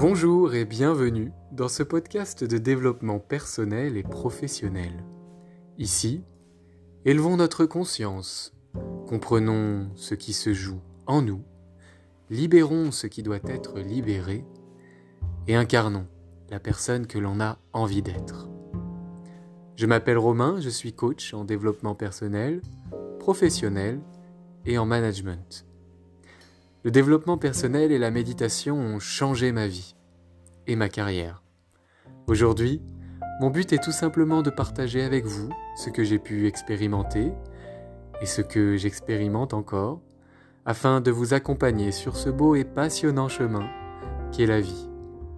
Bonjour et bienvenue dans ce podcast de développement personnel et professionnel. Ici, élevons notre conscience, comprenons ce qui se joue en nous, libérons ce qui doit être libéré et incarnons la personne que l'on a envie d'être. Je m'appelle Romain, je suis coach en développement personnel, professionnel et en management. Le développement personnel et la méditation ont changé ma vie et ma carrière. Aujourd'hui, mon but est tout simplement de partager avec vous ce que j'ai pu expérimenter et ce que j'expérimente encore, afin de vous accompagner sur ce beau et passionnant chemin qu'est la vie.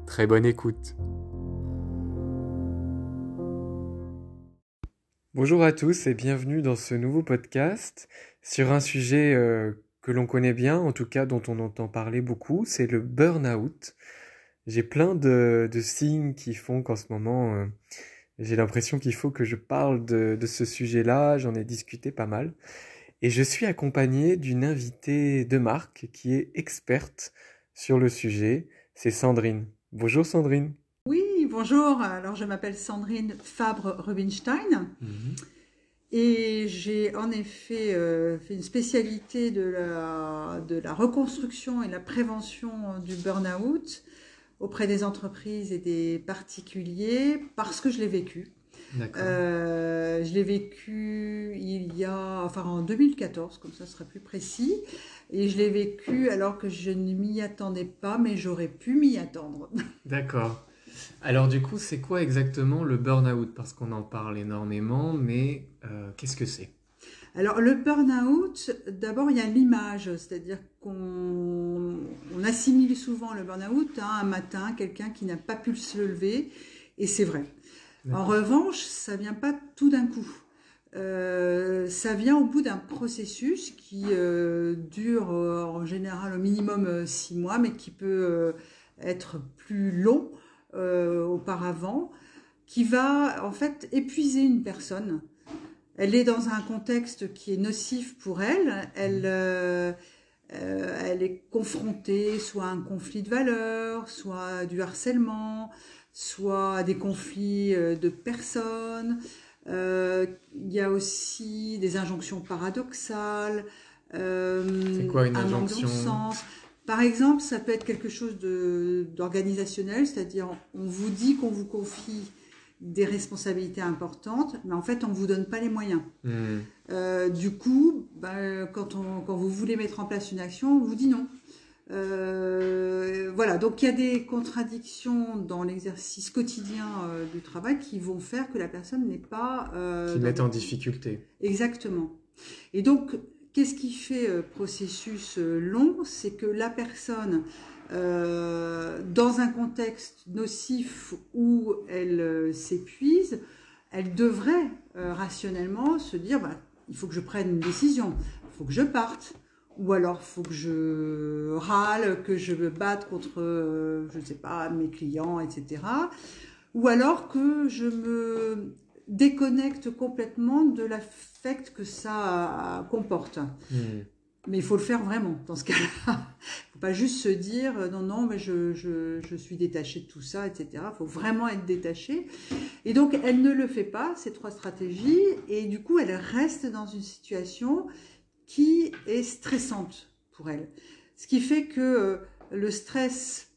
Très bonne écoute. Bonjour à tous et bienvenue dans ce nouveau podcast sur un sujet euh, que l'on connaît bien, en tout cas dont on entend parler beaucoup, c'est le burn-out. J'ai plein de, signes qui font qu'en ce moment, euh, j'ai l'impression qu'il faut que je parle de, de ce sujet-là, j'en ai discuté pas mal. Et je suis accompagné d'une invitée de marque qui est experte sur le sujet, c'est Sandrine. Bonjour Sandrine. Oui, bonjour. Alors je m'appelle Sandrine Fabre-Rubinstein. Mhm. Et j'ai en effet euh, fait une spécialité de la, de la reconstruction et la prévention du burn-out auprès des entreprises et des particuliers parce que je l'ai vécu. Euh, je l'ai vécu il y a, enfin en 2014, comme ça sera plus précis, et je l'ai vécu alors que je ne m'y attendais pas, mais j'aurais pu m'y attendre. D'accord. Alors du coup, c'est quoi exactement le burn-out? Parce qu'on en parle énormément, mais euh, qu'est-ce que c'est? Alors le burn-out, d'abord il y a l'image, c'est-à-dire qu'on assimile souvent le burn-out à un matin, quelqu'un qui n'a pas pu se lever, et c'est vrai. En revanche, ça vient pas tout d'un coup. Euh, ça vient au bout d'un processus qui euh, dure en général au minimum six mois, mais qui peut être plus long euh, auparavant, qui va en fait épuiser une personne. Elle est dans un contexte qui est nocif pour elle. Elle, euh, euh, elle est confrontée soit à un conflit de valeurs, soit à du harcèlement, soit à des conflits de personnes. Il y a aussi des injonctions paradoxales. C'est quoi une injonction? Par exemple, ça peut être quelque chose d'organisationnel, c'est-à-dire on vous dit qu'on vous confie des responsabilités importantes, mais en fait on ne vous donne pas les moyens. Hmm. Euh, du coup, bah, quand, vous voulez mettre en place une action, on vous dit non. Euh, voilà, donc il y a des contradictions dans l'exercice quotidien euh, du travail qui vont faire que la personne n'est pas... qui met en difficulté. Exactement. Et donc, Qu'est-ce qui fait euh, processus euh, long? C'est que la personne, euh, dans un contexte nocif où elle s'épuise, elle devrait rationnellement se dire bah, il faut que je prenne une décision, il faut que je parte, ou alors faut que je râle, que je me batte contre, je ne sais pas, mes clients, etc. Ou alors que je me déconnecte complètement de l'affect que ça comporte. Hmm. Mais il faut le faire vraiment dans ce cas-là. Il ne faut pas juste se dire euh, non, non, mais je, je, je suis détaché de tout ça, etc. Il faut vraiment être détaché. Et donc, elle ne le fait pas, ces trois stratégies, et du coup, elle reste dans une situation qui est stressante pour elle. Ce qui fait que euh, le stress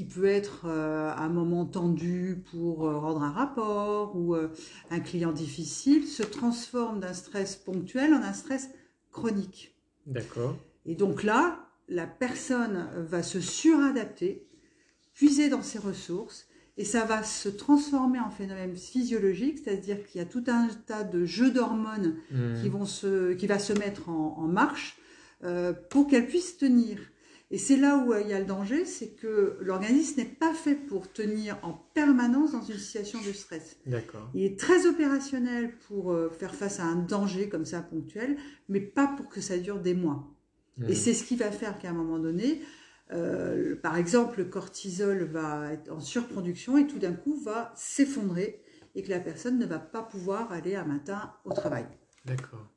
qui peut être euh, un moment tendu pour euh, rendre un rapport ou euh, un client difficile, se transforme d'un stress ponctuel en un stress chronique. D'accord. Et donc là, la personne va se suradapter, puiser dans ses ressources, et ça va se transformer en phénomène physiologique, c'est-à-dire qu'il y a tout un tas de jeux d'hormones mmh. qui, vont se, qui va se mettre en, en marche pour qu'elle puisse tenir. Et c'est là où il y a le danger, c'est que l'organisme n'est pas fait pour tenir en permanence dans une situation de stress. D'accord. Il est très opérationnel pour euh, faire face à un danger comme ça ponctuel, mais pas pour que ça dure des mois. Et hmm. c'est ce qui va faire qu'à un moment donné, euh, par exemple, le cortisol va être en surproduction et tout d'un coup va s'effondrer et que la personne ne va pas pouvoir aller un matin au travail. D'accord.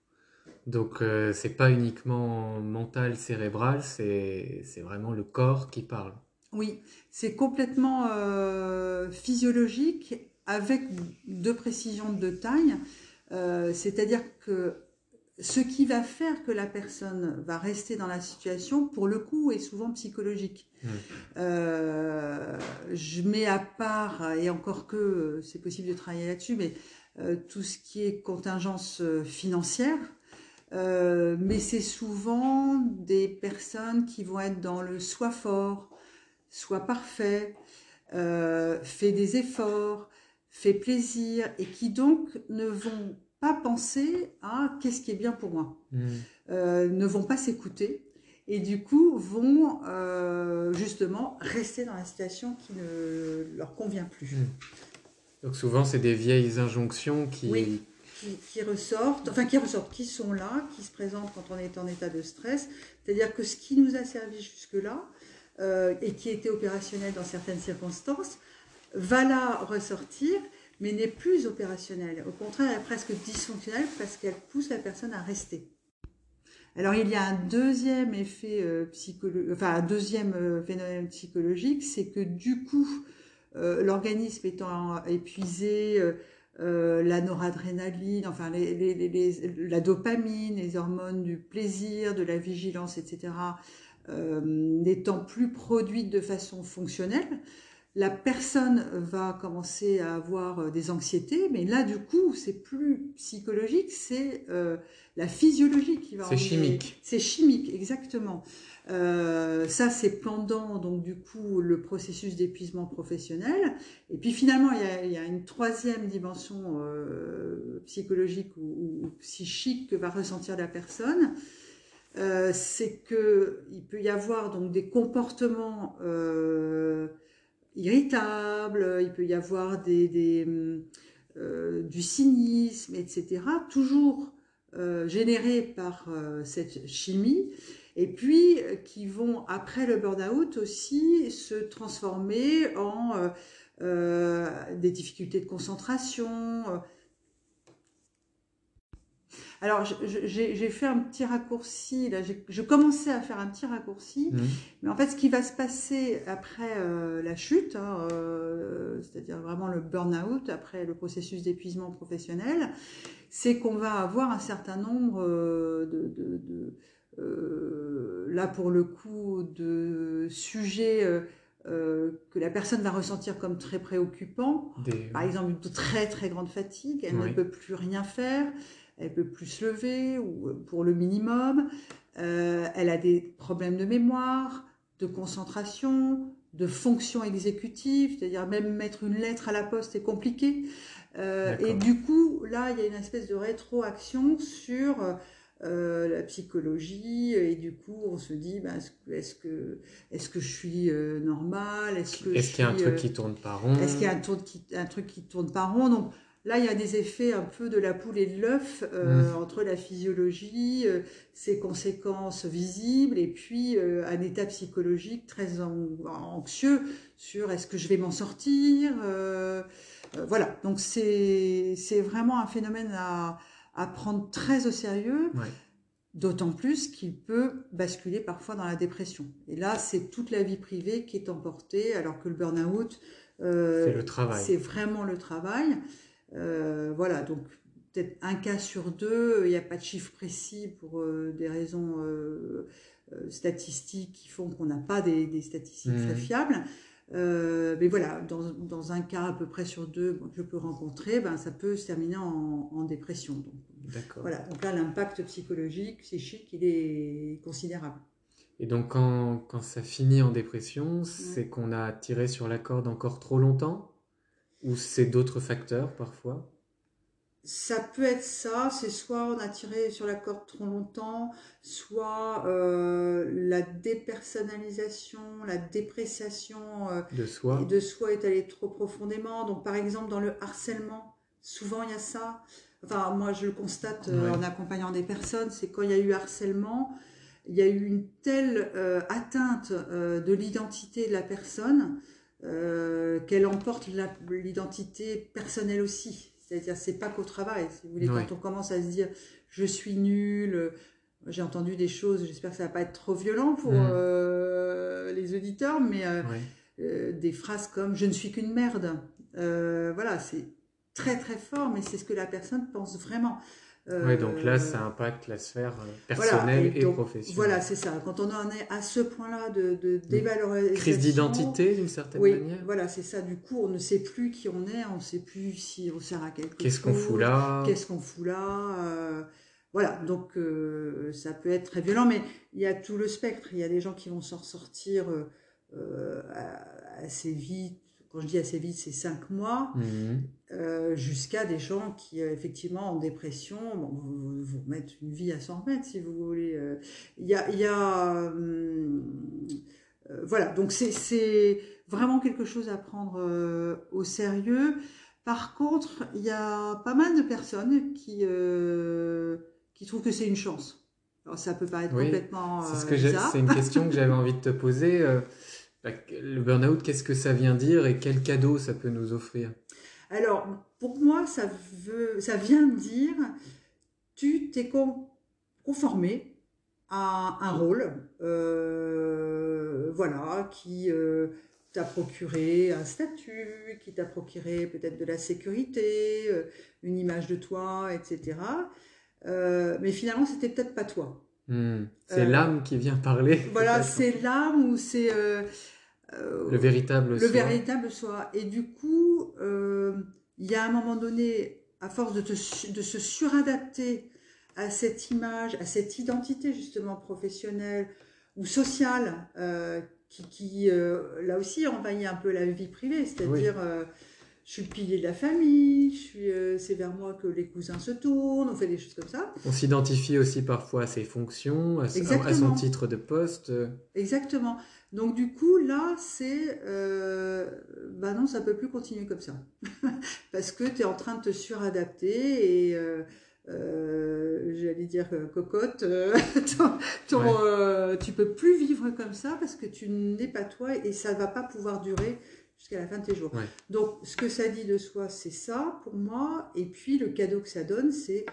Donc euh, c'est pas uniquement mental, cérébral, c'est vraiment le corps qui parle. Oui, c'est complètement euh, physiologique avec deux précisions de taille. Euh, c'est-à-dire que ce qui va faire que la personne va rester dans la situation, pour le coup, est souvent psychologique. Mmh. Euh, je mets à part, et encore que c'est possible de travailler là-dessus, mais tout ce qui est contingence financière, mais c'est souvent des personnes qui vont être dans le soi fort, soit parfait, euh, fait des efforts, fait plaisir, et qui donc ne vont pas penser à qu'est-ce qui est bien pour moi, Hmm. euh, ne vont pas s'écouter, et du coup vont euh, justement rester dans la situation qui ne leur convient plus. Hmm. Donc souvent, c'est des vieilles injonctions qui... Oui. Qui, ressortent, enfin qui ressortent, qui sont là, qui se présentent quand on est en état de stress. C'est-à-dire que ce qui nous a servi jusque-là, euh, et qui était opérationnel dans certaines circonstances, va là ressortir, mais n'est plus opérationnel. Au contraire, elle est presque dysfonctionnelle parce qu'elle pousse la personne à rester. Alors il y a un deuxième effet euh, psychologique, enfin un deuxième euh, phénomène psychologique, c'est que du coup, l'organisme étant épuisé, euh, la noradrénaline, enfin les, les, les, la dopamine, les hormones du plaisir, de la vigilance, etc., euh, n'étant plus produite de façon fonctionnelle, la personne va commencer à avoir euh, des anxiétés, mais là du coup c'est plus psychologique, c'est euh, la physiologie qui va. C'est chimique. C'est chimique, exactement. Euh, ça c'est pendant donc du coup le processus d'épuisement professionnel. Et puis finalement il y a, une troisième dimension euh, psychologique ou, psychique que va ressentir la personne. Euh, c'est que il peut y avoir donc des comportements irritables, il peut y avoir du cynisme, etc. Toujours générés par cette chimie, et puis qui vont après le burn-out aussi se transformer en des difficultés de concentration alors, j'ai fait un petit raccourci, là, je commençais à faire un petit raccourci, Mmh. mais en fait, ce qui va se passer après euh, la chute, hein, euh, c'est-à-dire vraiment le burn-out, après le processus d'épuisement professionnel, c'est qu'on va avoir un certain nombre euh, de, de, de euh, là pour le coup, de sujets euh, que la personne va ressentir comme très préoccupants. Des... Par exemple, une très très grande fatigue, elle Oui. ne peut plus rien faire, elle peut plus se lever ou euh, pour le minimum. Euh, elle a des problèmes de mémoire, de concentration, de fonction exécutive, c'est-à-dire même mettre une lettre à la poste est compliqué. Euh, et du coup, là, il y a une espèce de rétroaction sur euh, la psychologie et du coup, on se dit, ben, est-ce que, est-ce que, je suis euh, normale Est-ce que Est-ce je qu'il y a un truc euh, qui tourne pas rond? est-ce qu'il y a un, tour qui, un truc qui tourne pas rond? Donc là, il y a des effets un peu de la poule et de l'œuf euh, Mm. entre la physiologie, euh, ses conséquences visibles, et puis euh, un état psychologique très an- anxieux sur est-ce que je vais m'en sortir euh, euh, Voilà, donc c'est c'est vraiment un phénomène à, à prendre très au sérieux. Ouais. D'autant plus qu'il peut basculer parfois dans la dépression. Et là, c'est toute la vie privée qui est emportée, alors que le burn-out, euh, C'est le travail. c'est vraiment le travail. Euh, voilà, donc peut-être un cas sur deux, il n'y a pas de chiffre précis pour euh, des raisons statistiques qui font qu'on n'a pas des, des statistiques Mhm. très fiables. Euh, mais voilà, dans, dans un cas à peu près sur deux bon, que je peux rencontrer, ben, ça peut se terminer en, en dépression. Donc, voilà, donc là, l'impact psychologique, psychique, il est considérable. Et donc quand, quand ça finit en dépression, c'est qu'on a tiré sur la corde encore trop longtemps? Ou c'est d'autres facteurs parfois? Ça peut être ça, c'est soit on a tiré sur la corde trop longtemps, soit euh, la dépersonnalisation, la dépréciation euh, de soi de soi est allée trop profondément. Donc par exemple dans le harcèlement, souvent il y a ça. Enfin moi je le constate euh, Ouais. en accompagnant des personnes, c'est quand il y a eu harcèlement, il y a eu une telle atteinte de l'identité de la personne qu'elle emporte l'identité personnelle aussi. C'est-à-dire, c'est pas qu'au travail. Si vous voulez, quand on commence à se dire, je suis nul, euh, j'ai entendu des choses. J'espère que ça va pas être trop violent pour Mm. euh, les auditeurs, mais des phrases comme je ne suis qu'une merde. voilà, c'est très très fort, mais c'est ce que la personne pense vraiment. Oui, donc là, ça impacte la sphère personnelle et, professionnelle. Voilà, c'est ça. Quand on en est à ce point-là de, de dévalorisation. Crise d'identité, d'une certaine oui, manière. Voilà, c'est ça. Du coup, on ne sait plus qui on est, on ne sait plus si on sert à quelque chose. Qu'est-ce qu'on fout là Qu'est-ce qu'on fout là Voilà, donc ça peut être très violent, mais il y a tout le spectre. Il y a des gens qui vont s'en sortir assez vite quand je dis assez vite, c'est cinq mois, mhm. Euh, jusqu'à des gens qui, euh, effectivement, en dépression, bon, vous, vous remettre une vie à 100 mètres, si vous voulez. Euh. Il y a... Y a hum, voilà, donc c'est vraiment quelque chose à prendre au sérieux. Par contre, il y a pas mal de personnes qui, qui trouvent que c'est une chance. Alors, ça peut paraître complètement c'est C'est une question que j'avais envie de te poser. Bah, le burn-out, qu'est-ce que ça vient dire et quel cadeau ça peut nous offrir? Alors, pour moi, ça, veut, ça vient dire tu t'es conformé à un rôle, euh, voilà, qui euh, t'a procuré un statut, qui t'a procuré peut-être de la sécurité, euh, une image de toi, etc. mais finalement, c'était peut-être pas toi. Hmm. C'est l'âme qui vient parler. Voilà, c'est l'âme ou c'est le véritable le soi. véritable soi. Et du coup, euh, il y a un moment donné, à force de, de se suradapter à cette image, à cette identité justement professionnelle ou sociale, euh, qui, qui là aussi envahit un peu la vie privée, c'est-à-dire je suis le pilier de la famille, c'est vers moi que les cousins se tournent, on fait des choses comme ça. On s'identifie aussi parfois à ses fonctions, à, à, son titre de poste. Exactement. Donc du coup, là, c'est... Euh, bah non, ça peut plus continuer comme ça. Parce que tu es en train de te suradapter et... Euh, euh, j'allais dire cocotte, ton, tu peux plus vivre comme ça parce que tu n'es pas toi et ça va pas pouvoir durer jusqu'à la fin de tes jours. Donc, ce que ça dit de soi, c'est ça pour moi. Et puis, le cadeau que ça donne, c'est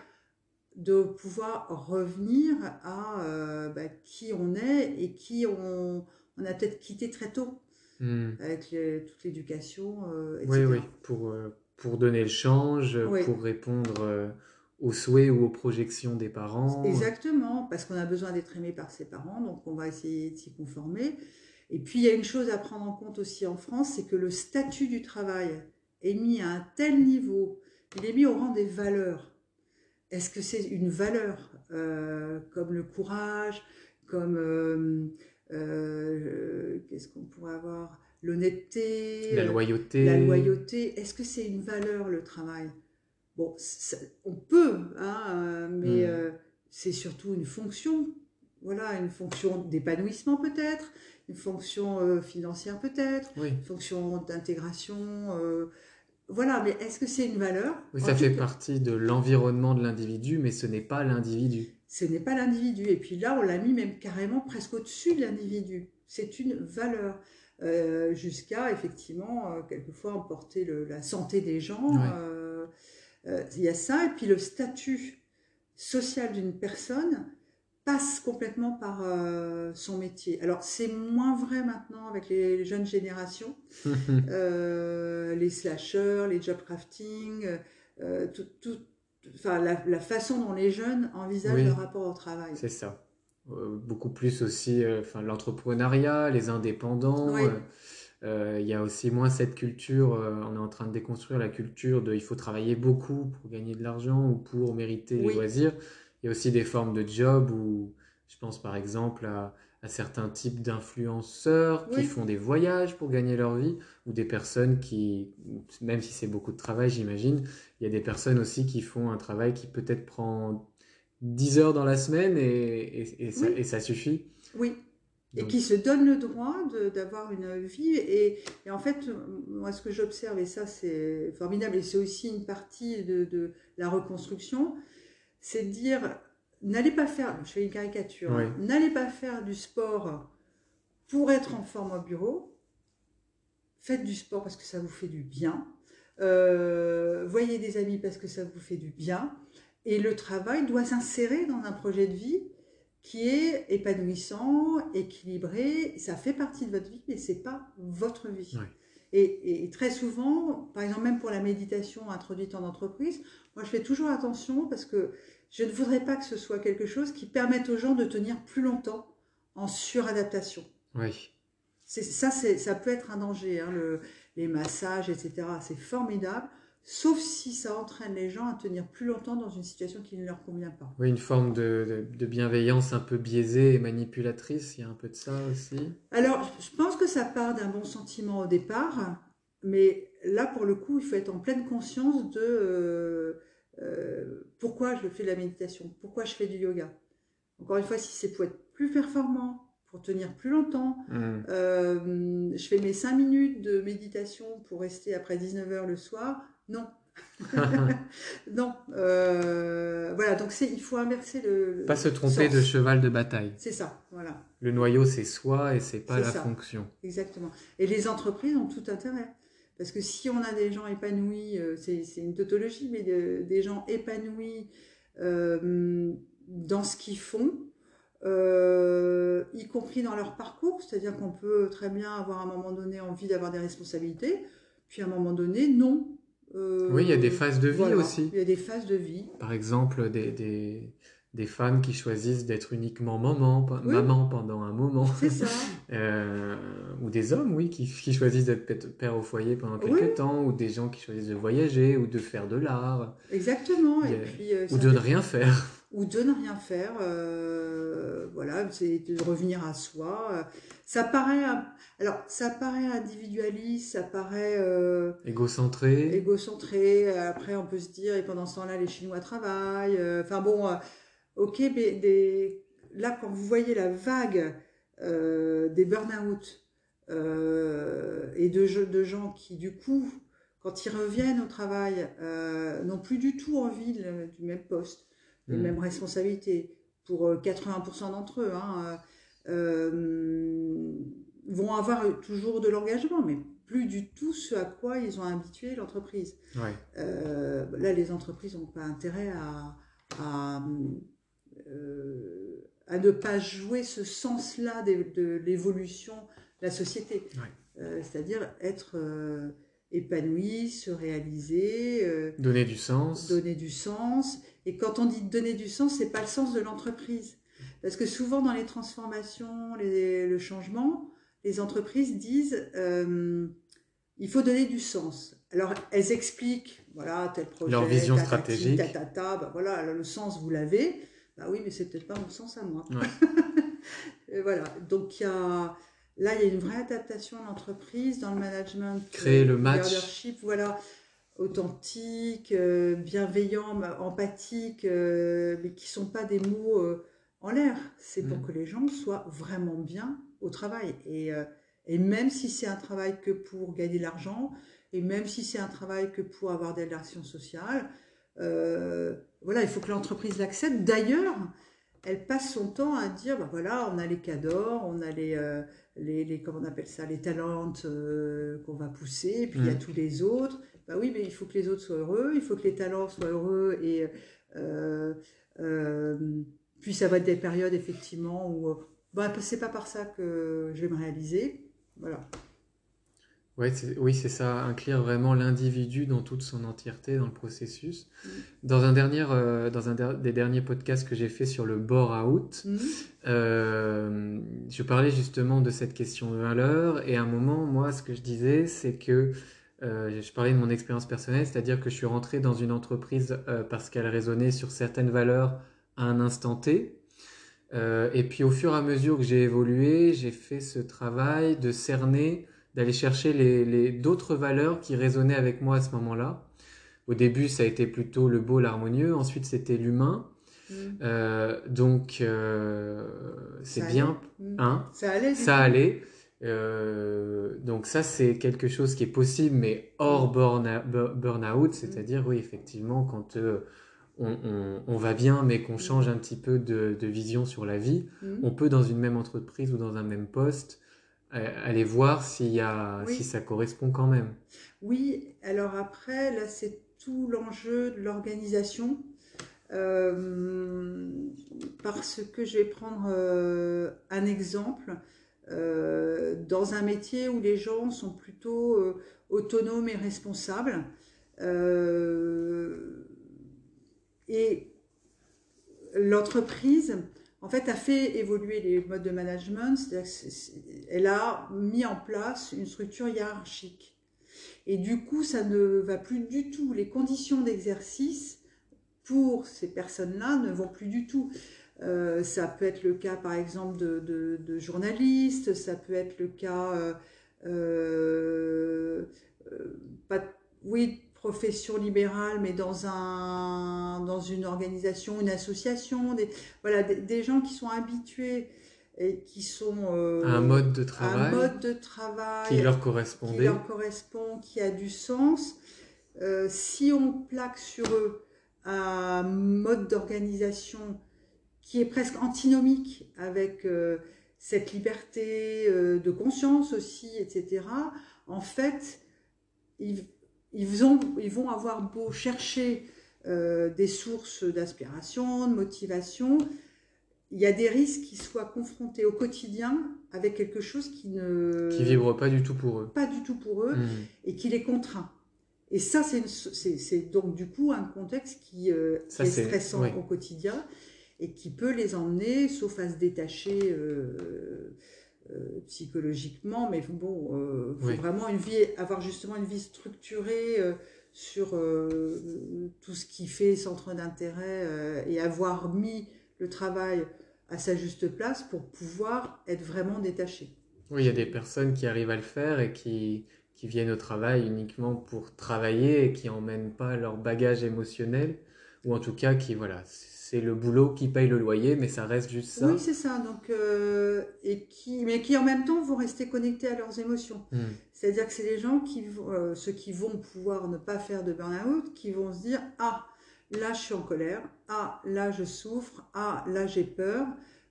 de pouvoir revenir à bah, qui on est et qui on, on a peut-être quitté très tôt hmm. avec toute l'éducation, euh, etc. Oui, oui, pour, euh, pour donner le change, pour répondre euh, aux souhaits ou aux projections des parents. Exactement, parce qu'on a besoin d'être aimé par ses parents, donc on va essayer de s'y conformer. Et puis il y a une chose à prendre en compte aussi en France, c'est que le statut du travail est mis à un tel niveau, il est mis au rang des valeurs. Est-ce que c'est une valeur comme le courage, comme euh, qu'est-ce qu'on pourrait avoir? L'honnêteté. La loyauté. La loyauté. Est-ce que c'est une valeur le travail? Bon, on peut, hein, mais hmm. euh, c'est surtout une fonction. Voilà, une fonction d'épanouissement peut-être, une fonction euh, financière peut-être, une fonction d'intégration. voilà, mais est-ce que c'est une valeur? Oui, ça fait partie de l'environnement de l'individu, mais ce n'est pas l'individu ce n'est pas l'individu. Et puis là, on l'a mis même carrément presque au-dessus de l'individu. C'est une valeur. Euh, jusqu'à effectivement euh, quelquefois emporter la santé des gens. Euh, il y a ça, et puis le statut social d'une personne passe complètement par son métier. Alors c'est moins vrai maintenant avec les, jeunes générations, les slashers, les job crafting, tout, tout, enfin, la, façon dont les jeunes envisagent leur rapport au travail. C'est ça. Euh, beaucoup plus aussi euh, enfin, l'entrepreneuriat, les indépendants. Euh, il y a aussi moins cette culture, on est en train de déconstruire la culture de il faut travailler beaucoup pour gagner de l'argent ou pour mériter les loisirs. Il y a aussi des formes de job où je pense par exemple à à certains types d'influenceurs qui font des voyages pour gagner leur vie, ou des personnes qui, même si c'est beaucoup de travail, j'imagine, il y a des personnes aussi qui font un travail qui peut-être prend 10 heures dans la semaine et, et, ça, et ça, suffit. Oui. Et qui se donnent le droit d'avoir une vie. Et, en fait, moi, ce que j'observe, et ça, c'est formidable, et c'est aussi une partie de, de la reconstruction, c'est de dire n'allez pas faire, je fais une caricature, hein, n'allez pas faire du sport pour être en forme au bureau. Faites du sport parce que ça vous fait du bien. Euh, voyez des amis parce que ça vous fait du bien. Et le travail doit s'insérer dans un projet de vie qui est épanouissant, équilibré. Ça fait partie de votre vie, mais c'est pas votre vie. Et, très souvent, par exemple, même pour la méditation introduite en entreprise, moi je fais toujours attention parce que je ne voudrais pas que ce soit quelque chose qui permette aux gens de tenir plus longtemps en suradaptation. Oui. Ça, ça peut être un danger. Hein, les massages, etc. C'est formidable sauf si ça entraîne les gens à tenir plus longtemps dans une situation qui ne leur convient pas. Oui, une forme de, bienveillance un peu biaisée et manipulatrice, il y a un peu de ça aussi. Alors, je pense que ça part d'un bon sentiment au départ, mais là, pour le coup, il faut être en pleine conscience de euh, euh, pourquoi je fais de la méditation, pourquoi je fais du yoga? Encore une fois, si c'est pour être plus performant, pour tenir plus longtemps. Mmh. Euh, je fais mes 5 minutes de méditation pour rester après 19h le soir. Non. non. Euh, voilà, donc il faut inverser le. Pas se tromper de cheval de bataille. C'est ça, voilà. Le noyau, c'est soi et c'est pas la fonction. Exactement. Et les entreprises ont tout intérêt. Parce que si on a des gens épanouis, euh, c'est une tautologie, mais des gens épanouis euh, dans ce qu'ils font, y compris dans leur parcours, c'est-à-dire qu'on peut très bien avoir à un moment donné envie d'avoir des responsabilités, puis à un moment donné, non, euh, oui, il y a des phases de vie aussi. Il y a des phases de vie. Par exemple, des, des, des femmes qui choisissent d'être uniquement maman, maman pendant un moment. C'est ça. euh, ou des hommes, oui, qui, qui choisissent d'être père au foyer pendant quelques temps, ou des gens qui choisissent de voyager, ou de faire de l'art. Exactement. Et puis, euh, ou de ne rien faire. Ou de ne rien faire. Euh, voilà, c'est de revenir à soi. Ça paraît, alors ça paraît individualiste, ça paraît euh, égocentré. Égocentré. Après, on peut se dire et pendant ce temps-là, les Chinois travaillent. Enfin bon, ok, mais des... là quand vous voyez la vague des burn-out et de, de gens qui du coup, quand ils reviennent au travail, n'ont plus du tout envie du même poste, des mm. mêmes responsabilités pour 80% d'entre eux. Hein, euh, vont avoir toujours de l'engagement, mais plus du tout ce à quoi ils ont habitué l'entreprise. Euh, là, les entreprises n'ont pas intérêt à, à, euh, à, ne pas jouer ce sens-là de, l'évolution de la société. C'est-à-dire être épanoui, se réaliser. donner du sens. Donner du sens. Et quand on dit donner du sens, c'est pas le sens de l'entreprise. Parce que souvent dans les transformations, le changement, les entreprises disent euh, il faut donner du sens. Alors elles expliquent voilà tel projet, leur vision stratégique, bah, voilà le sens vous l'avez. Bah oui, mais c'est peut-être pas mon sens à moi. voilà, donc il y a là il y a une vraie adaptation à l'entreprise dans le management, créer le match, leadership, voilà authentique, euh, bienveillant, empathique, euh, mais qui sont pas des mots en l'air. C'est pour mm. que les gens soient vraiment bien au travail. Et, euh, et même si c'est un travail que pour gagner de l'argent, et même si c'est un travail que pour avoir des relations sociales, euh, voilà, il faut que l'entreprise l'accepte. D'ailleurs, elle passe son temps à dire, ben voilà, on a les cadors, on a les, euh, les, les, comment on appelle ça, les talents qu'on va pousser, et puis il y a mm. tous les autres. Bah oui, mais il faut que les autres soient heureux, il faut que les talents soient heureux et puis ça va être des périodes effectivement où euh, bah, c'est pas par ça que je vais me réaliser. Voilà. Ouais, oui, c'est ça, inclure vraiment l'individu dans toute son entièreté dans le processus. Mm. Dans un, dernier, euh, dans un des derniers podcasts que j'ai fait sur le bore-out, mm. euh, je parlais justement de cette question de valeur et à un moment, moi, ce que je disais, c'est que je parlais de mon expérience personnelle, c'est-à-dire que je suis rentré dans une entreprise parce qu'elle résonnait sur certaines valeurs à un instant T. Euh, et puis au fur et à mesure que j'ai évolué, j'ai fait ce travail de cerner, d'aller chercher les, d'autres valeurs qui résonnaient avec moi à ce moment-là. Au début, ça a été plutôt le beau, l'harmonieux. Ensuite, c'était l'humain. Mm. Euh, donc, euh, c'est bien. Mm. Hein? Ça allait. Ça allait. donc ça, c'est quelque chose qui est possible, mais hors burn-out, c'est-à-dire, oui, effectivement, quand on, va bien, mais qu'on change un petit peu de, vision sur la vie, on peut dans une même entreprise ou dans un même poste euh, aller voir s'il y a, si ça correspond quand même. Oui, alors après, là, c'est tout l'enjeu de l'organisation. parce que je vais prendre un exemple dans un métier où les gens sont plutôt autonomes et responsables. et l'entreprise en fait, a fait évoluer les modes de management, elle a mis en place une structure hiérarchique. Et du coup, ça ne va plus du tout. Les conditions d'exercice pour ces personnes-là ne vont plus du tout. Euh, ça peut être le cas, par exemple, de, journalistes, ça peut être le cas, euh, euh, oui, profession libérale, mais dans, un, dans une organisation, une association, des, voilà, des, gens qui sont habitués et qui sont euh, un mode de travail, un mode de travail qui leur correspondait, qui leur correspond, qui a du sens. Euh, si on plaque sur eux un mode d'organisation qui est presque antinomique avec euh, cette liberté de conscience aussi, etc. En fait, ils, ils vont, ils vont avoir beau chercher euh, des sources d'inspiration, de motivation, il y a des risques qu'ils soient confrontés au quotidien avec quelque chose qui ne... Qui vibre pas du tout pour eux. Pas du tout pour eux, hmm. et qui les contraint. Et ça, c'est donc du coup un contexte qui, euh, est, stressant au quotidien et qui peut les emmener, sauf à se détacher euh, euh, psychologiquement, mais bon, euh, faut vraiment une vie, avoir justement une vie structurée euh, sur tout ce qui fait centre d'intérêt et avoir mis le travail à sa juste place pour pouvoir être vraiment détaché. Oui, il y a des personnes qui arrivent à le faire et qui, qui viennent au travail uniquement pour travailler et qui n'emmènent pas leur bagage émotionnel, ou en tout cas qui, voilà, c'est le boulot qui paye le loyer, mais ça reste juste ça. Oui, c'est ça. Donc, euh, et qui, mais qui en même temps vont rester connectés à leurs émotions. Hmm. C'est-à-dire que c'est les gens qui, euh, ceux qui vont pouvoir ne pas faire de burn-out, qui vont se dire ah là je suis en colère, ah là je souffre, ah là j'ai peur.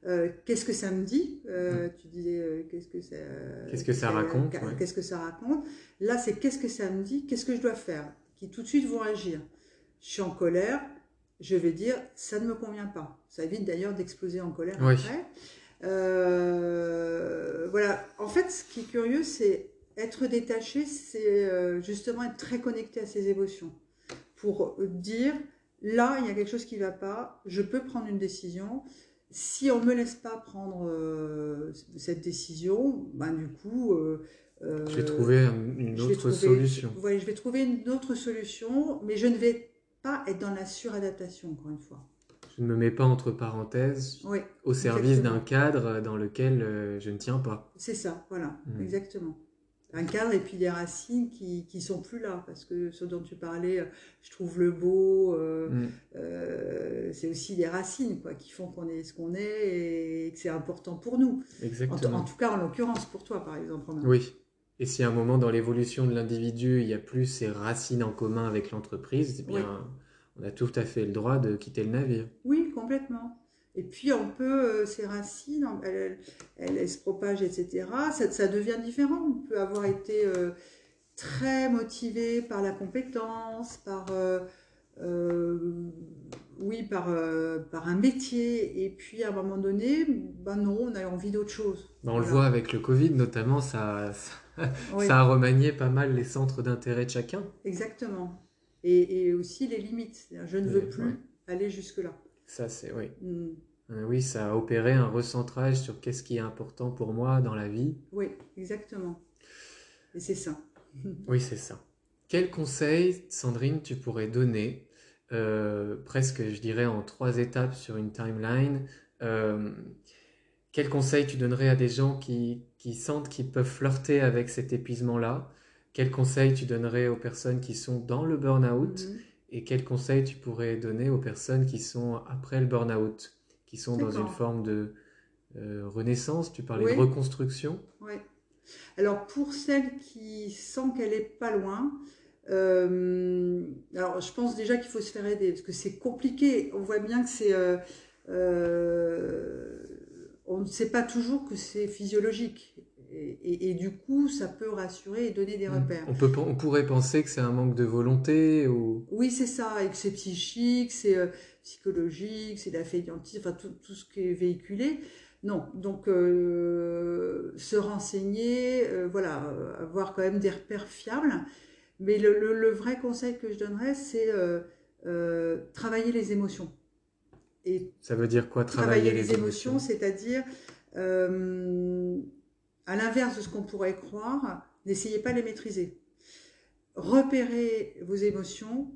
Euh, qu'est-ce que ça me dit hmm. Tu disais qu'est-ce que ça qu'est-ce que ça raconte Qu'est-ce que ça raconte Là, c'est qu'est-ce que ça me dit Qu'est-ce que je dois faire Qui tout de suite vont agir. Je suis en colère je vais dire ça ne me convient pas. Ça évite d'ailleurs d'exploser en colère après. Euh, voilà. En fait, ce qui est curieux, c'est être détaché, c'est euh, justement être très connecté à ses émotions pour dire là, il y a quelque chose qui ne va pas, je peux prendre une décision. Si on ne me laisse pas prendre euh, cette décision, ben, du coup, je vais trouver une autre solution. je vais trouver une autre solution, mais je ne vais pas être dans la suradaptation, encore une fois. Je ne me mets pas entre parenthèses au service d'un cadre dans lequel euh, je ne tiens pas. C'est ça, voilà, mm. exactement. Un cadre et puis des racines qui ne sont plus là, parce que ce dont tu parlais, euh, je trouve le beau, euh, mm. c'est aussi des racines quoi, qui font qu'on est ce qu'on est et que c'est important pour nous. Exactement. En, tout cas, en l'occurrence, pour toi, par exemple. Oui. Et si à un moment dans l'évolution de l'individu, il n'y a plus ces racines en commun avec l'entreprise, eh bien, on a tout à fait le droit de quitter le navire. Oui, complètement. Et puis on peut, euh, ces racines, elles, elles, se propagent, etc. Ça, ça, devient différent. On peut avoir été euh, très motivé par la compétence, par, euh, oui, par, par un métier. Et puis à un moment donné, ben non, on a envie d'autre chose. Ben, on le voit avec le Covid notamment, ça ça a remanié pas mal les centres d'intérêt de chacun. Exactement. Et, aussi les limites. Je ne veux plus aller jusque-là. Ça, c'est oui. Mm. Euh, oui, ça a opéré un recentrage sur qu'est-ce qui est important pour moi dans la vie. Oui, exactement. Et c'est ça. oui, c'est ça. Quel conseil, Sandrine, tu pourrais donner, euh, presque, je dirais, en trois étapes sur une timeline. Euh, Quel conseil tu donnerais à des gens qui, qui sentent qu'ils peuvent flirter avec cet épuisement-là? Quels conseils tu donnerais aux personnes qui sont dans le burn-out? Mhm. Et quels conseils tu pourrais donner aux personnes qui sont après le burn-out, qui sont dans une forme de euh, renaissance? Tu parlais de reconstruction. Oui. Alors pour celles qui sentent qu'elle est pas loin, euh, alors je pense déjà qu'il faut se faire aider parce que c'est compliqué. On voit bien que c'est euh, on ne sait pas toujours que c'est physiologique. Et, du coup, ça peut rassurer et donner des mm. repères. On, peut, on pourrait penser que c'est un manque de volonté ou... Oui, c'est ça, et que c'est psychique, c'est, euh, psychologique, c'est de la fainéantise, enfin tout, tout, ce qui est véhiculé. Non, donc euh, se renseigner, euh, voilà, avoir quand même des repères fiables. Mais le, le, vrai conseil que je donnerais, c'est travailler les émotions. Et ça veut dire quoi travailler, les, émotions, c'est-à-dire à l'inverse de ce qu'on pourrait croire, n'essayez pas de les maîtriser. Repérez vos émotions,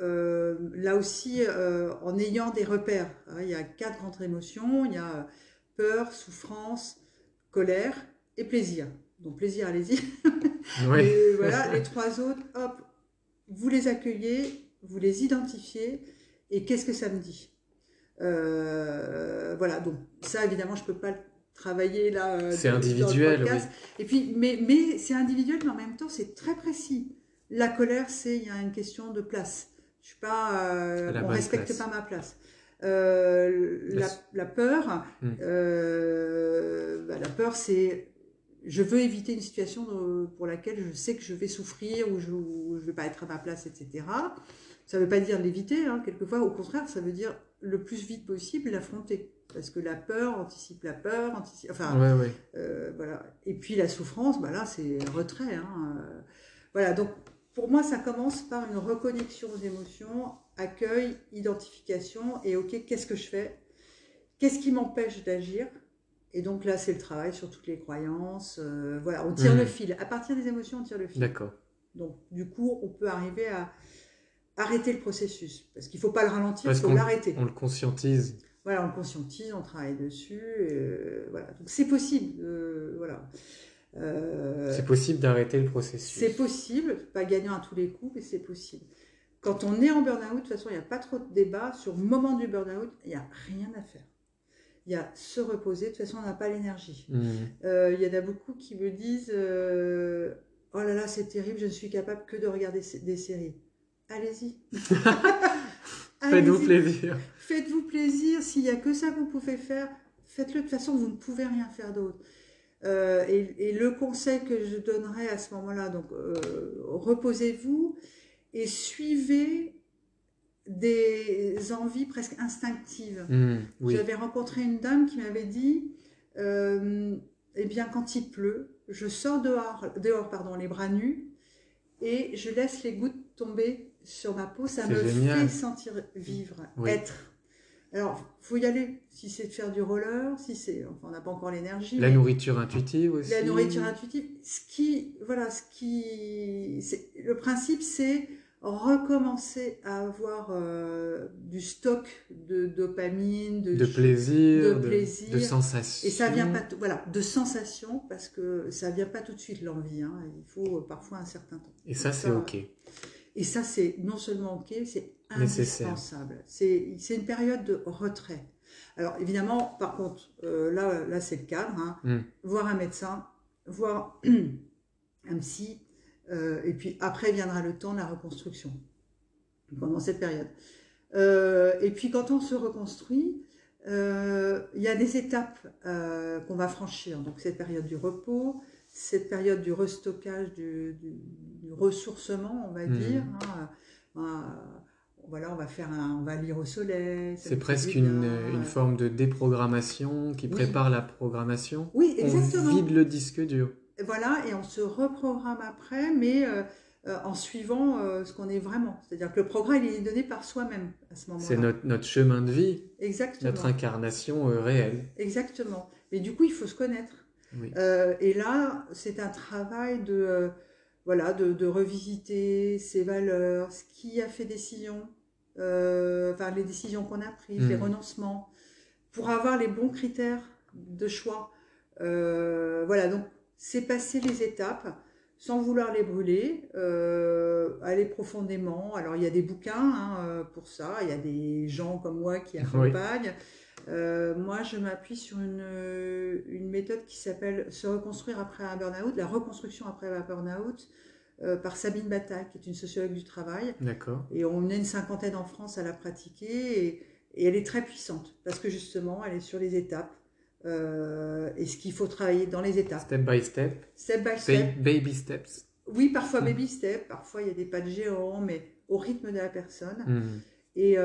euh, là aussi euh, en ayant des repères. Hein. il y a quatre grandes émotions, il y a peur, souffrance, colère et plaisir. Donc plaisir, allez-y. et voilà, les trois autres, hop, vous les accueillez, vous les identifiez, et qu'est-ce que ça me dit? Euh, Voilà, donc ça évidemment je ne peux pas travailler là. Euh, c'est individuel. Oui. Et puis, mais, mais c'est individuel, mais en même temps, c'est très précis. La colère, c'est il y a une question de place. Je suis pas, euh, on respecte pas ma place. Euh, la, la, peur, hmm. euh, bah, la peur, c'est je veux éviter une situation pour laquelle je sais que je vais souffrir ou je ne vais pas être à ma place, etc. Ça ne veut pas dire l'éviter, hein, quelquefois, au contraire, ça veut dire le plus vite possible l'affronter parce que la peur anticipe la peur, anticipe, enfin, euh, voilà. Et puis la souffrance, bah là, c'est retrait. Hein. Euh, voilà, donc pour moi, ça commence par une reconnexion aux émotions, accueil, identification, et ok, qu'est-ce que je fais? Qu'est-ce qui m'empêche d'agir? Et donc là, c'est le travail sur toutes les croyances. Euh, voilà, on tire le mmh. fil. À partir des émotions, on tire le fil. D'accord. Donc, du coup, on peut arriver à arrêter le processus. Parce qu'il ne faut pas le ralentir, il faut l'arrêter. On le conscientise voilà, on conscientise, on travaille dessus. Euh, voilà. Donc c'est possible. Euh, voilà. C'est possible d'arrêter le processus. C'est possible, pas gagnant à tous les coups, mais c'est possible. Quand on est en burn-out, de toute façon, il n'y a pas trop de débat. Sur le moment du burn-out, il n'y a rien à faire. Il y a se reposer. De toute façon, on n'a pas l'énergie. Mmh. il y en a beaucoup qui me disent Oh là là, c'est terrible, je ne suis capable que de regarder des séries. Allez-y. Faites-vous plaisir. Faites-vous plaisir. S'il n'y a que ça que vous pouvez faire, faites-le. De toute façon, vous ne pouvez rien faire d'autre. Euh, et, le conseil que je donnerais à ce moment-là, donc euh, reposez-vous et suivez des envies presque instinctives. Mmh, J'avais rencontré une dame qui m'avait dit, euh, eh bien quand il pleut, je sors dehors, dehors pardon, les bras nus et je laisse les gouttes tomber sur ma peau, ça me fait sentir vivre, être. Alors, faut y aller. Si c'est de faire du roller, si c'est, enfin, on n'a pas encore l'énergie. La nourriture intuitive aussi. La nourriture intuitive. Ce qui, voilà, ce qui, le principe, c'est recommencer à avoir euh, du stock de dopamine, de, plaisir, de, plaisir, de, sensations. Et ça vient pas, voilà, de sensations parce que ça vient pas tout de suite l'envie. Hein. il faut parfois un certain temps. Et ça, c'est ok. Et ça, c'est non seulement OK, c'est indispensable. C'est une période de retrait. Alors, évidemment, par contre, euh, là, là c'est le cadre. Hein. Mm. Voir un médecin, voir un psy, euh, et puis après viendra le temps de la reconstruction, pendant cette période. Euh, et puis, quand on se reconstruit, il y a des étapes qu'on va franchir. Donc, cette période du repos, cette période du restockage, du, ressourcement, on va hmm. dire. Hein, euh, voilà, on va faire on va lire au soleil. C'est presque une, une, forme de déprogrammation qui prépare la programmation. Oui, exactement. On vide le disque dur. Voilà, et on se reprogramme après, mais euh, euh, en suivant ce qu'on est vraiment. C'est-à-dire que le programme, il est donné par soi-même à ce moment-là. C'est notre, notre, chemin de vie. Exactement. Notre incarnation réelle. Exactement. Mais du coup, il faut se connaître. Euh, et là, c'est un travail de, euh, voilà, de, revisiter ses valeurs, ce qui a fait décision, euh, enfin les décisions qu'on a prises, les hmm. renoncements, pour avoir les bons critères de choix. voilà, donc c'est passer les étapes sans vouloir les brûler, aller profondément. Alors il y a des bouquins hein, pour ça, il y a des gens comme moi qui accompagnent. Euh, moi, je m'appuie sur une, une, méthode qui s'appelle Se reconstruire après un burn-out, la reconstruction après un burn-out, euh, par Sabine Bataille, qui est une sociologue du travail. D'accord. Et on est une cinquantaine en France à la pratiquer, et, elle est très puissante, parce que justement, elle est sur les étapes. Euh, et ce qu'il faut travailler dans les étapes. Step by step. Step by step. Baby steps. Oui, parfois hmm. baby step, parfois il y a des pas de géant, mais au rythme de la personne. Hmm. Et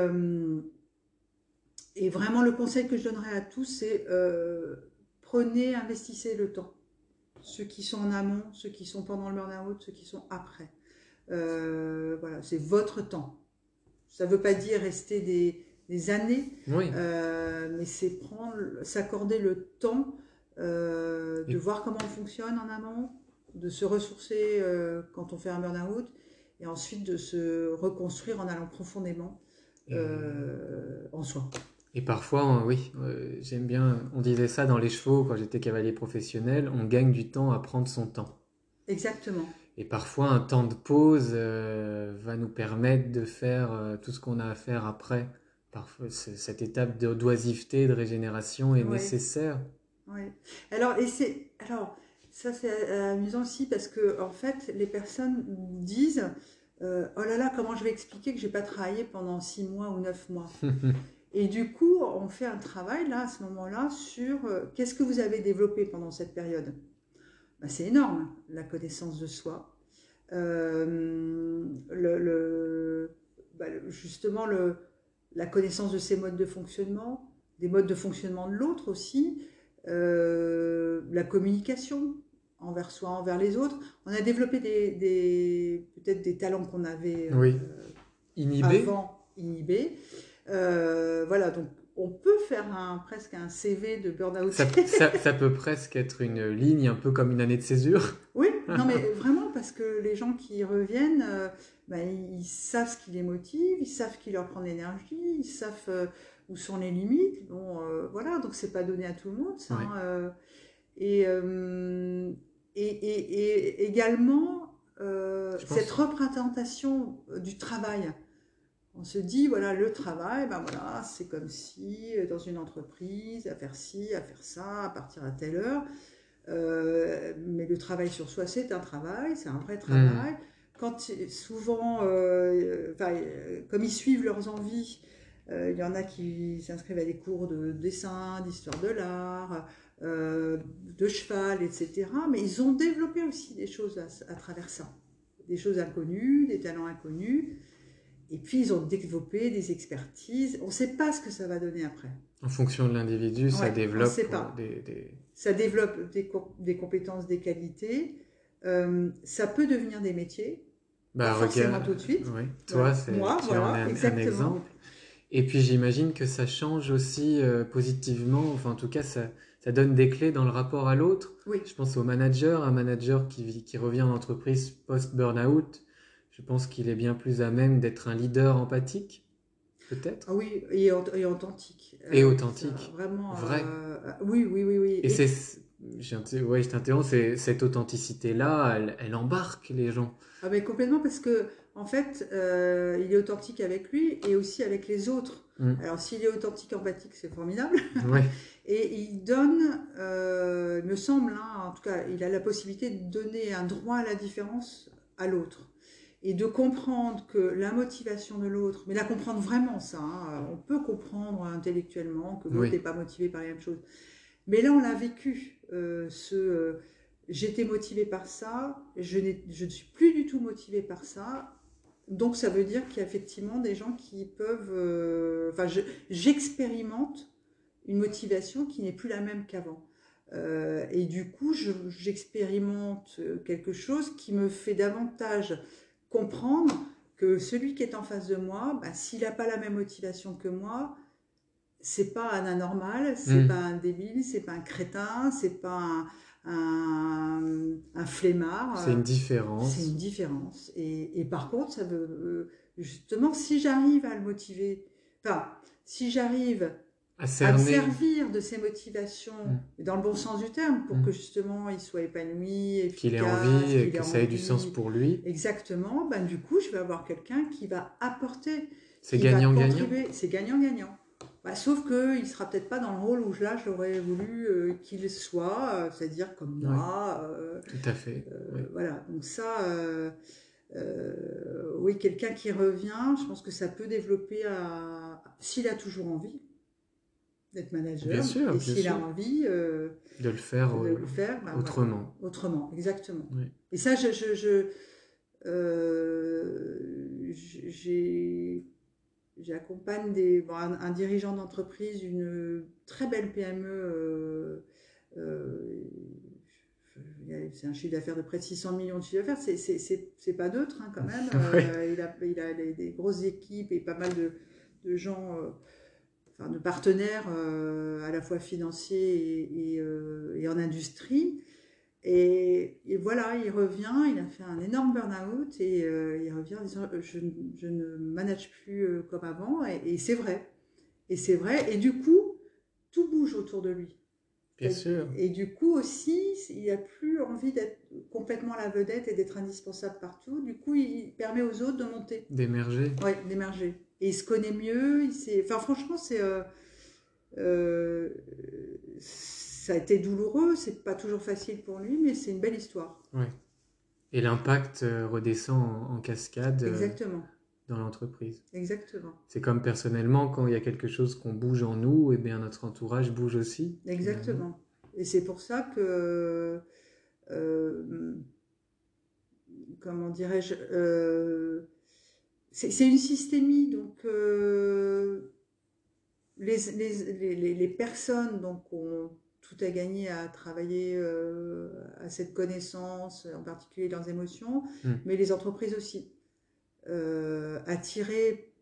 et vraiment, le conseil que je donnerais à tous, c'est euh, prenez, investissez le temps. Ceux qui sont en amont, ceux qui sont pendant le burn-out, ceux qui sont après. Euh, voilà, c'est votre temps. Ça ne veut pas dire rester des, années, euh, mais c'est prendre, s'accorder le temps de voir comment on fonctionne en amont, de se ressourcer quand on fait un burn-out, et ensuite de se reconstruire en allant profondément en soi. Et parfois, euh, oui, euh, j'aime bien, on disait ça dans les chevaux quand j'étais cavalier professionnel, on gagne du temps à prendre son temps. Exactement. Et parfois, un temps de pause euh, va nous permettre de faire tout ce qu'on a à faire après. Parfois, cette étape d'oisiveté, de régénération est nécessaire. Oui. Alors, et c'est, alors, ça c'est amusant aussi parce que en fait, les personnes disent, oh là là, comment je vais expliquer que j'ai pas travaillé pendant six mois ou neuf mois? Et du coup, on fait un travail là, à ce moment-là, sur euh, qu'est-ce que vous avez développé pendant cette période? Ben, c'est énorme, la connaissance de soi. Euh, le, bah, justement, le, la connaissance de ses modes de fonctionnement, des modes de fonctionnement de l'autre aussi, euh, la communication envers soi, envers les autres. On a développé des, peut-être des talents qu'on avait oui. inhibés. avant inhibés. Euh, voilà, donc on peut faire un, presque un CV de burn-out. Ça, peut presque être une ligne, un peu comme une année de césure. Oui, non mais vraiment, parce que les gens qui reviennent, euh, ben, ils savent ce qui les motive, ils savent qui leur prend l'énergie, ils savent euh, où sont les limites. Bon, voilà, donc c'est pas donné à tout le monde, ça. Hein, et, et, et, également, cette représentation du travail on se dit, voilà, le travail, ben voilà, c'est comme si euh, dans une entreprise, à faire ci, à faire ça, à partir à telle heure. Euh, mais le travail sur soi, c'est un travail, c'est un vrai travail. Mmh. Quand souvent, euh, comme ils suivent leurs envies, il y en a qui s'inscrivent à des cours de dessin, d'histoire de l'art, de cheval, etc. Mais ils ont développé aussi des choses à travers ça. Des choses inconnues, des talents inconnus. Et puis, ils ont développé des expertises. On ne sait pas ce que ça va donner après. En fonction de l'individu, ça développe Des, Ça développe des, compétences, des qualités. Euh, ça peut devenir des métiers. Bah, pas forcément tout de suite. Toi, c'est Moi, voilà, un, exactement. un, exemple. Et puis, j'imagine que ça change aussi euh, positivement. Enfin, en tout cas, ça, ça donne des clés dans le rapport à l'autre. Oui. Je pense au manager, un manager qui, qui revient en entreprise post-burnout je pense qu'il est bien plus à même d'être un leader empathique, peut-être. Ah oui, et, authentique. Et authentique. vraiment. Vrai. Euh, oui, oui, oui, oui. Et, c'est, ouais, je t'interromps, cette authenticité-là, elle, embarque les gens. Ah mais complètement, parce que en fait, euh, il est authentique avec lui et aussi avec les autres. Mm. Alors s'il est authentique, empathique, c'est formidable. Ouais. et il donne, euh, il me semble, hein, en tout cas, il a la possibilité de donner un droit à la différence à l'autre et de comprendre que la motivation de l'autre, mais la comprendre vraiment ça, hein, on peut comprendre intellectuellement que l'autre n'est pas motivé par la même chose, mais là on l'a vécu, euh, ce euh, j'étais motivé par ça, je, je ne suis plus du tout motivé par ça, donc ça veut dire qu'il y a effectivement des gens qui peuvent, euh, enfin j'expérimente une motivation qui n'est plus la même qu'avant. et du coup, j'expérimente quelque chose qui me fait davantage comprendre que celui qui est en face de moi, bah, s'il n'a pas la même motivation que moi, c'est pas un anormal, c'est mm. pas un débile, c'est pas un crétin, c'est pas un, un, flemmard. C'est une différence. C'est une différence. Et, et, par contre, ça veut euh, justement, si j'arrive à le motiver, enfin, si j'arrive à, servir de ses motivations, mm. dans le bon sens du terme, pour mm. que justement il soit épanoui, qu'il ait envie, et que ça ait du sens pour lui. Exactement. Ben, du coup, je vais avoir quelqu'un qui va apporter. C'est gagnant-gagnant. C'est gagnant-gagnant. Bah, sauf qu'il ne sera peut-être pas dans le rôle où là j'aurais voulu euh, qu'il soit, euh, c'est-à-dire comme moi. Euh, Tout à fait. Voilà, donc ça, oui, quelqu'un qui revient, je pense que ça peut développer, s'il a toujours envie, d'être manager. Bien sûr, et s'il a envie euh, de le faire, de le faire bah, autrement. Autrement, exactement. Et ça, je, je, je euh, j'ai j'accompagne des, bon, un, un dirigeant d'entreprise, une très belle PME. euh, euh, c'est un chiffre d'affaires de près de 600 millions de chiffre d'affaires, c'est- c'est c'est- c'est pas neutre hein, quand même. Euh, il a, il a des, des grosses équipes et pas mal de, de gens, euh, enfin de partenaires euh, à la fois financiers et, et, euh, et en industrie. Et, et voilà, il revient, il a fait un énorme burn-out et euh, il revient en disant je, ne- je ne manage plus comme avant et, et c'est vrai. Et c'est vrai. Et du coup, tout bouge autour de lui. Bien Et- sûr. Et du coup aussi, il n'a plus envie d'être complètement la vedette et d'être indispensable partout. Du coup, il permet aux autres de monter, D'émerger. ouais, d'émerger. Et il se connaît mieux. Il. Enfin, franchement, c'est, euh, euh, ça a été douloureux. C'est pas toujours facile pour lui, mais c'est une belle histoire. Et l'impact euh, redescend en, en cascade Exactement, dans l'entreprise. exactement, C'est comme personnellement, quand il y a quelque chose qu'on bouge en nous, et bien notre entourage bouge aussi. exactement. Et c'est pour ça que, euh, comment dirais-je, euh, c'est une systémie. Donc, euh, les, les, les, les- les personnes donc, ont tout à gagner à travailler euh, à cette connaissance, en particulier leurs émotions, Mm. mais les entreprises aussi. Euh, attirer,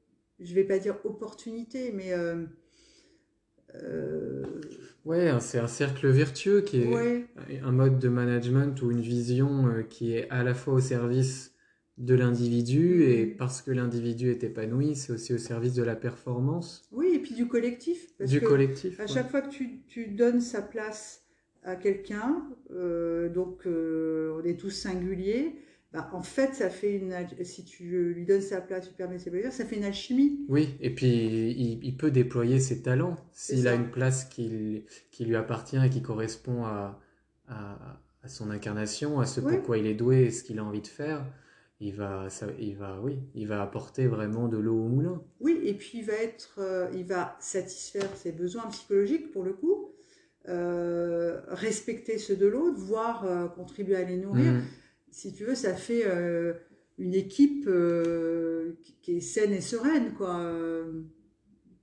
je ne vais pas dire opportunité, mais Ouais, c'est un cercle vertueux qui est ouais, un mode de management ou une vision qui est à la fois au service de l'individu et parce que l'individu est épanoui, c'est aussi au service de la performance oui, et puis du collectif. Parce du que collectif. À ouais. chaque fois que tu, tu donnes sa place à quelqu'un, euh, donc euh, on est tous singuliers, bah, en fait, ça fait une. Si tu lui donnes sa place, tu permets ses plaisirs, ça fait une alchimie. Oui, et puis il, il peut déployer ses talents s'il a une place qui, qui lui appartient et qui correspond à, à, à son incarnation, à ce Oui. pourquoi il est doué et ce qu'il a envie de faire. Il va, ça, il va, oui, il va apporter vraiment de l'eau au moulin. Oui, et puis il va être, euh, il va satisfaire ses besoins psychologiques pour le coup, euh, respecter ceux de l'autre, voire euh, contribuer à les nourrir. Mm. si tu veux, ça fait une équipe qui, est saine et sereine, quoi,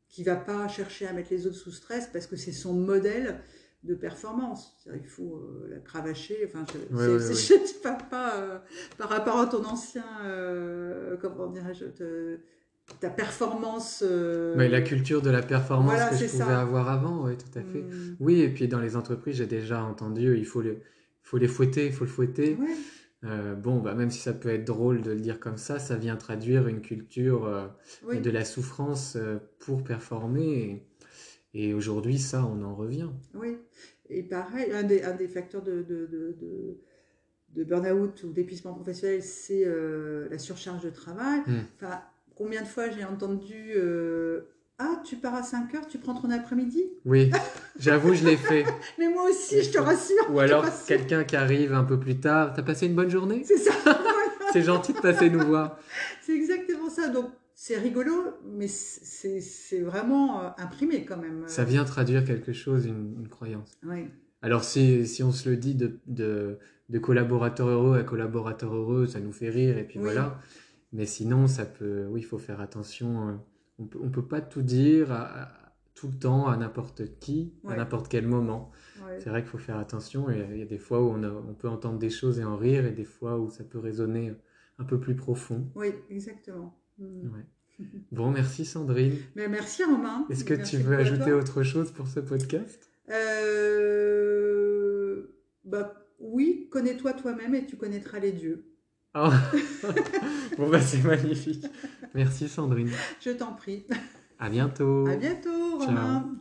qui va pas chercher à mettre les autres sous stress parce que c'est son modèle de performance. Il faut euh, la cravacher. Enfin, je, parle pas euh, par rapport à ton ancien, euh, comment dirais-je, ta performance. Mais la culture de la performance Voilà, que je pouvais ça. avoir avant, oui, tout à fait. hum, Oui, et puis dans les entreprises, j'ai déjà entendu, il faut, le, faut les fouetter, il faut le fouetter. Euh, bon, bah, même si ça peut être drôle de le dire comme ça, ça vient traduire une culture euh, oui. de la souffrance euh, pour performer. Et, aujourd'hui, ça, on en revient. Oui, et pareil, un des, un des facteurs de, de, de, de, de burn-out ou d'épuisement professionnel, c'est euh, la surcharge de travail. Mm. Enfin, combien de fois j'ai entendu euh, Ah, tu pars à 5 heures, tu prends ton après-midi? Oui, j'avoue, je l'ai fait. Mais moi aussi, je te rassure. Ou alors quelqu'un qui arrive un peu plus tard, t'as passé une bonne journée? C'est ça, C'est gentil de passer nous voir. c'est exactement ça. Donc, c'est rigolo, mais c'est vraiment euh, imprimé quand même. Ça vient traduire quelque chose, une, une croyance. Oui, Alors si, si on se le dit de, de, de collaborateur heureux à collaborateur heureux, ça nous fait rire et puis Oui. voilà. Mais sinon, ça peut, oui, il faut faire attention. euh, On peut, on peut pas tout dire à- à- tout le temps à n'importe qui, à n'importe quel moment. ouais. C'est vrai qu'il faut faire attention. Et il y a des fois où on, a- on peut entendre des choses et en rire, et des fois où ça peut résonner un peu plus profond. oui, exactement. Mm. Ouais. Bon, merci Sandrine. Mais merci Romain. Est-ce que Merci tu veux ajouter toi. autre chose pour ce podcast? Euh, bah, oui, connais-toi toi-même et tu connaîtras les dieux. Ah. Bon, bah c'est magnifique. Merci Sandrine. Je t'en prie. À bientôt. À bientôt, Ciao. Romain.